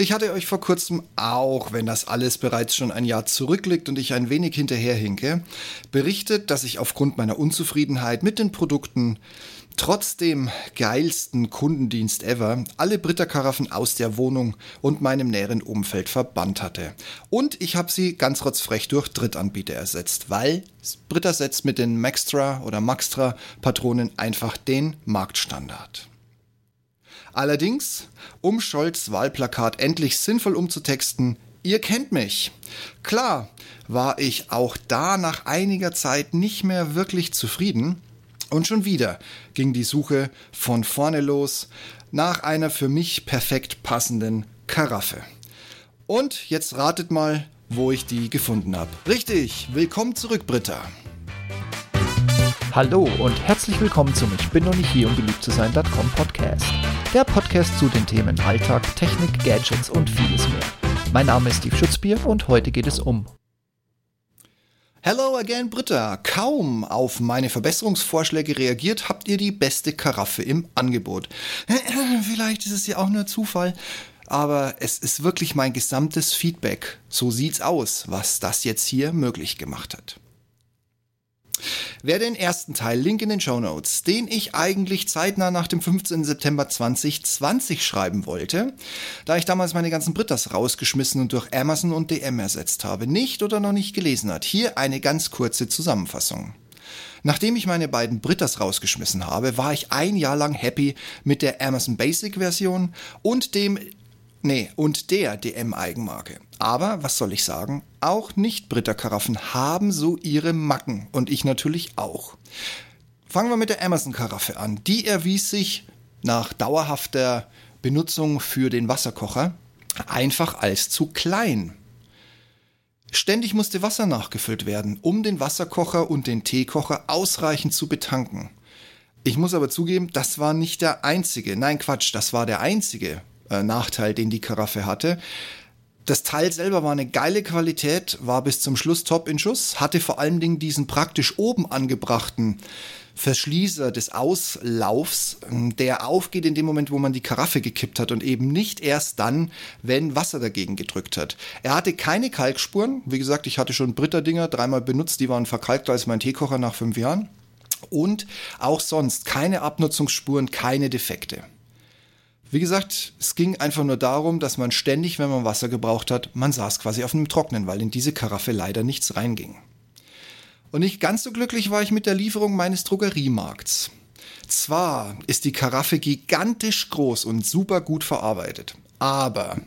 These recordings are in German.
Ich hatte euch vor kurzem, auch wenn das alles bereits schon ein Jahr zurückliegt und ich ein wenig hinterherhinke, berichtet, dass ich aufgrund meiner Unzufriedenheit mit den Produkten trotz dem geilsten Kundendienst ever alle Britta-Karaffen aus der Wohnung und meinem näheren Umfeld verbannt hatte. Und ich habe sie ganz rotzfrech durch Drittanbieter ersetzt, weil Britta setzt mit den Maxtra oder Maxtra Patronen einfach den Marktstandard. Allerdings, um Scholz Wahlplakat endlich sinnvoll umzutexten, ihr kennt mich. Klar, war ich auch da nach einiger Zeit nicht mehr wirklich zufrieden. Und schon wieder ging die Suche von vorne los nach einer für mich perfekt passenden Karaffe. Und jetzt ratet mal, wo ich die gefunden habe. Richtig, willkommen zurück, Britta. Hallo und herzlich willkommen zum Ich bin noch nicht hier, um beliebt zu sein.com Podcast. Der Podcast zu den Themen Alltag, Technik, Gadgets und vieles mehr. Mein Name ist Steve Schutzbier und heute geht es um Hello again, Britta. Kaum auf meine Verbesserungsvorschläge reagiert, habt ihr die beste Karaffe im Angebot. Vielleicht ist es ja auch nur Zufall, aber es ist wirklich mein gesamtes Feedback. So sieht's aus, was das jetzt hier möglich gemacht hat. Wer den ersten Teil, Link in den Show Notes, den ich eigentlich zeitnah nach dem 15. September 2020 schreiben wollte, da ich damals meine ganzen Britas rausgeschmissen und durch Amazon und DM ersetzt habe, nicht oder noch nicht gelesen hat, hier eine ganz kurze Zusammenfassung. Nachdem ich meine beiden Britas rausgeschmissen habe, war ich ein Jahr lang happy mit der Amazon Basic Version und dem Nee, und der DM-Eigenmarke. Aber, was soll ich sagen, auch Nicht-Britta-Karaffen haben so ihre Macken und ich natürlich auch. Fangen wir mit der Amazon-Karaffe an. Die erwies sich nach dauerhafter Benutzung für den Wasserkocher einfach als zu klein. Ständig musste Wasser nachgefüllt werden, um den Wasserkocher und den Teekocher ausreichend zu betanken. Ich muss aber zugeben, das war nicht der einzige, nein Quatsch, das war der einzige äh, Nachteil, den die Karaffe hatte. Das Teil selber war eine geile Qualität, war bis zum Schluss top in Schuss, hatte vor allen Dingen diesen praktisch oben angebrachten Verschließer des Auslaufs, ähm, der aufgeht in dem Moment, wo man die Karaffe gekippt hat und eben nicht erst dann, wenn Wasser dagegen gedrückt hat. Er hatte keine Kalkspuren. Wie gesagt, ich hatte schon Britta-Dinger dreimal benutzt, die waren verkalkter als mein Teekocher nach fünf Jahren. Und auch sonst keine Abnutzungsspuren, keine Defekte. Wie gesagt, es ging einfach nur darum, dass man ständig, wenn man Wasser gebraucht hat, man saß quasi auf einem Trocknen, weil in diese Karaffe leider nichts reinging. Und nicht ganz so glücklich war ich mit der Lieferung meines Drogeriemarkts. Zwar ist die Karaffe gigantisch groß und super gut verarbeitet, aber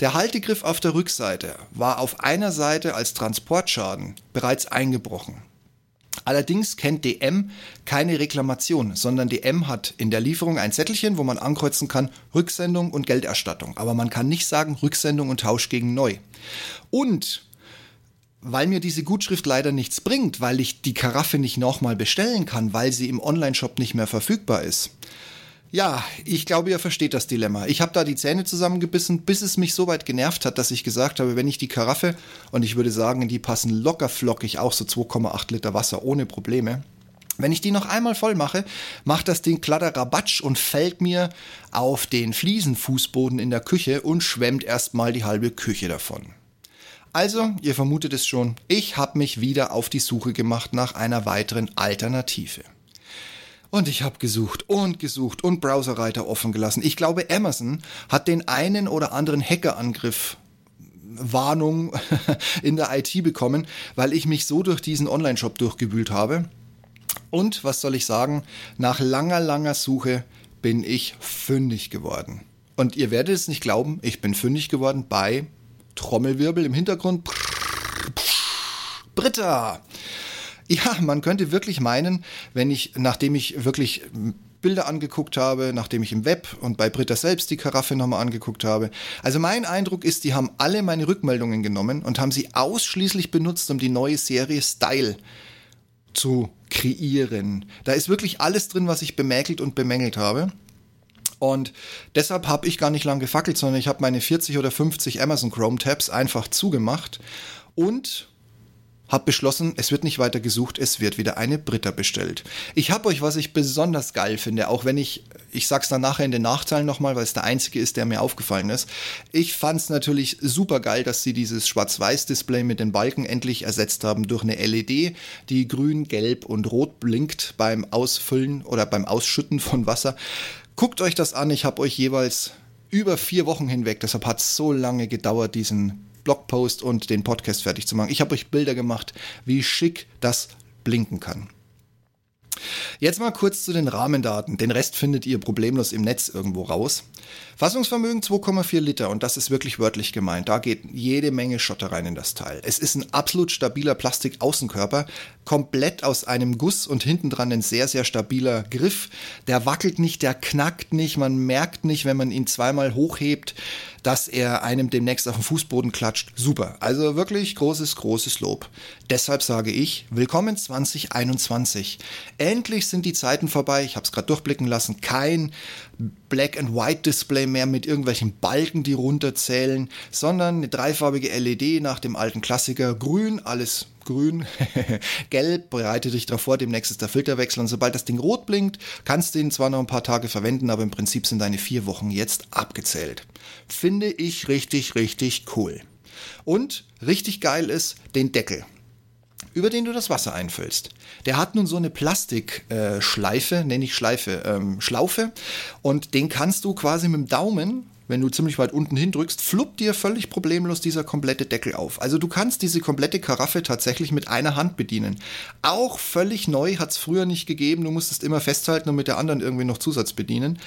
der Haltegriff auf der Rückseite war auf einer Seite als Transportschaden bereits eingebrochen. Allerdings kennt DM keine Reklamation, sondern DM hat in der Lieferung ein Zettelchen, wo man ankreuzen kann Rücksendung und Gelderstattung. Aber man kann nicht sagen Rücksendung und Tausch gegen neu. Und weil mir diese Gutschrift leider nichts bringt, weil ich die Karaffe nicht nochmal bestellen kann, weil sie im Onlineshop nicht mehr verfügbar ist, ja, ich glaube, ihr versteht das Dilemma. Ich habe da die Zähne zusammengebissen, bis es mich so weit genervt hat, dass ich gesagt habe, wenn ich die Karaffe, und ich würde sagen, die passen locker flockig auch so 2,8 Liter Wasser ohne Probleme, wenn ich die noch einmal voll mache, macht das Ding Kladderabatsch und fällt mir auf den Fliesenfußboden in der Küche und schwemmt erstmal die halbe Küche davon. Also, ihr vermutet es schon, ich habe mich wieder auf die Suche gemacht nach einer weiteren Alternative. Und ich habe gesucht und gesucht und Browserreiter offen gelassen. Ich glaube, Amazon hat den einen oder anderen Hackerangriff Warnung in der IT bekommen, weil ich mich so durch diesen Online-Shop durchgewühlt habe. Und was soll ich sagen? Nach langer, langer Suche bin ich fündig geworden. Und ihr werdet es nicht glauben, ich bin fündig geworden bei Trommelwirbel im Hintergrund. Britta! Ja, man könnte wirklich meinen, wenn ich, nachdem ich wirklich Bilder angeguckt habe, nachdem ich im Web und bei Britta selbst die Karaffe nochmal angeguckt habe. Also mein Eindruck ist, die haben alle meine Rückmeldungen genommen und haben sie ausschließlich benutzt, um die neue Serie Style zu kreieren. Da ist wirklich alles drin, was ich bemäkelt und bemängelt habe. Und deshalb habe ich gar nicht lang gefackelt, sondern ich habe meine 40 oder 50 Amazon Chrome Tabs einfach zugemacht und habe beschlossen, es wird nicht weiter gesucht, es wird wieder eine Britta bestellt. Ich habe euch, was ich besonders geil finde, auch wenn ich, ich sag's dann nachher in den Nachteilen nochmal, weil es der einzige ist, der mir aufgefallen ist. Ich fand's natürlich super geil, dass sie dieses Schwarz-Weiß-Display mit den Balken endlich ersetzt haben durch eine LED, die grün, gelb und rot blinkt beim Ausfüllen oder beim Ausschütten von Wasser. Guckt euch das an, ich habe euch jeweils über vier Wochen hinweg, deshalb hat es so lange gedauert, diesen Blogpost und den Podcast fertig zu machen. Ich habe euch Bilder gemacht, wie schick das blinken kann. Jetzt mal kurz zu den Rahmendaten. Den Rest findet ihr problemlos im Netz irgendwo raus. Fassungsvermögen 2,4 Liter und das ist wirklich wörtlich gemeint. Da geht jede Menge Schotter rein in das Teil. Es ist ein absolut stabiler Plastikaußenkörper, komplett aus einem Guss und hinten dran ein sehr, sehr stabiler Griff. Der wackelt nicht, der knackt nicht, man merkt nicht, wenn man ihn zweimal hochhebt, dass er einem demnächst auf den Fußboden klatscht. Super. Also wirklich großes, großes Lob. Deshalb sage ich, willkommen 2021. Endlich sind die Zeiten vorbei. Ich habe es gerade durchblicken lassen. Kein Black and White Display mehr mit irgendwelchen Balken, die runterzählen, sondern eine dreifarbige LED nach dem alten Klassiker. Grün, alles grün, gelb, bereite dich darauf vor, demnächst ist der Filterwechsel und sobald das Ding rot blinkt, kannst du ihn zwar noch ein paar Tage verwenden, aber im Prinzip sind deine vier Wochen jetzt abgezählt. Finde ich richtig, richtig cool. Und richtig geil ist den Deckel über den du das Wasser einfüllst. Der hat nun so eine Plastikschleife, äh, nenne ich Schleife, ähm, Schlaufe, und den kannst du quasi mit dem Daumen wenn du ziemlich weit unten hindrückst, fluppt dir völlig problemlos dieser komplette Deckel auf. Also du kannst diese komplette Karaffe tatsächlich mit einer Hand bedienen. Auch völlig neu hat es früher nicht gegeben. Du musstest immer festhalten und mit der anderen irgendwie noch Zusatz bedienen.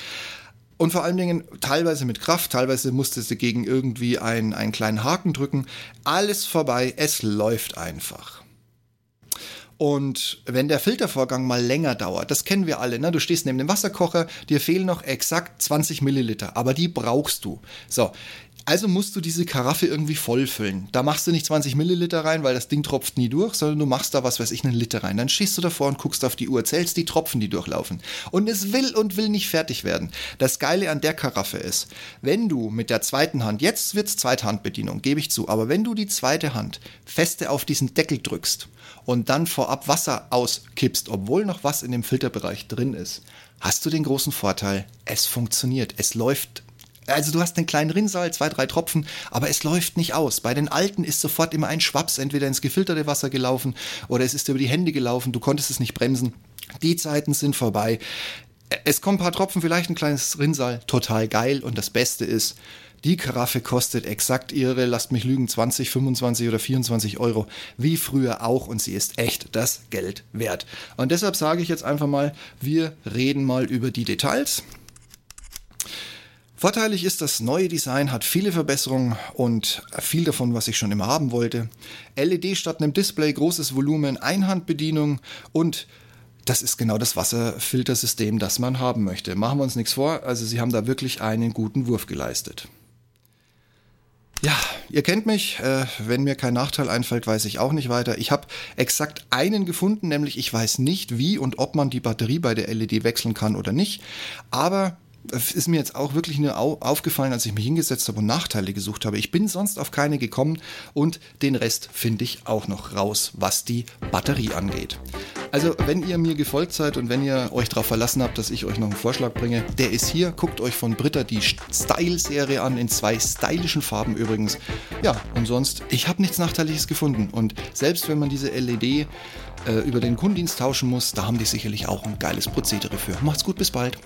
Und vor allen Dingen teilweise mit Kraft, teilweise musstest du gegen irgendwie einen, einen kleinen Haken drücken. Alles vorbei, es läuft einfach. Und wenn der Filtervorgang mal länger dauert, das kennen wir alle, ne? du stehst neben dem Wasserkocher, dir fehlen noch exakt 20 Milliliter, aber die brauchst du. So, also musst du diese Karaffe irgendwie vollfüllen. Da machst du nicht 20 Milliliter rein, weil das Ding tropft nie durch, sondern du machst da was weiß ich, einen Liter rein. Dann stehst du davor und guckst auf die Uhr, zählst die Tropfen, die durchlaufen. Und es will und will nicht fertig werden. Das Geile an der Karaffe ist, wenn du mit der zweiten Hand, jetzt wird's Zweithandbedienung, gebe ich zu, aber wenn du die zweite Hand feste auf diesen Deckel drückst und dann vorab Wasser auskippst, obwohl noch was in dem Filterbereich drin ist, hast du den großen Vorteil, es funktioniert, es läuft. Also du hast einen kleinen Rinnsal, zwei, drei Tropfen, aber es läuft nicht aus. Bei den alten ist sofort immer ein Schwaps entweder ins gefilterte Wasser gelaufen oder es ist über die Hände gelaufen, du konntest es nicht bremsen. Die Zeiten sind vorbei. Es kommen ein paar Tropfen, vielleicht ein kleines Rinnsal, total geil. Und das Beste ist, die Karaffe kostet exakt ihre, lasst mich lügen, 20, 25 oder 24 Euro, wie früher auch und sie ist echt das Geld wert. Und deshalb sage ich jetzt einfach mal, wir reden mal über die Details. Vorteilig ist, das neue Design hat viele Verbesserungen und viel davon, was ich schon immer haben wollte. LED statt einem Display, großes Volumen, Einhandbedienung und das ist genau das Wasserfiltersystem, das man haben möchte. Machen wir uns nichts vor, also sie haben da wirklich einen guten Wurf geleistet. Ja, ihr kennt mich. Äh, wenn mir kein Nachteil einfällt, weiß ich auch nicht weiter. Ich habe exakt einen gefunden, nämlich ich weiß nicht, wie und ob man die Batterie bei der LED wechseln kann oder nicht. Aber es ist mir jetzt auch wirklich nur aufgefallen, als ich mich hingesetzt habe und Nachteile gesucht habe. Ich bin sonst auf keine gekommen und den Rest finde ich auch noch raus, was die Batterie angeht. Also, wenn ihr mir gefolgt seid und wenn ihr euch darauf verlassen habt, dass ich euch noch einen Vorschlag bringe, der ist hier. Guckt euch von Britta die Style-Serie an, in zwei stylischen Farben übrigens. Ja, und sonst, ich habe nichts Nachteiliges gefunden. Und selbst wenn man diese LED äh, über den Kundendienst tauschen muss, da haben die sicherlich auch ein geiles Prozedere für. Macht's gut, bis bald.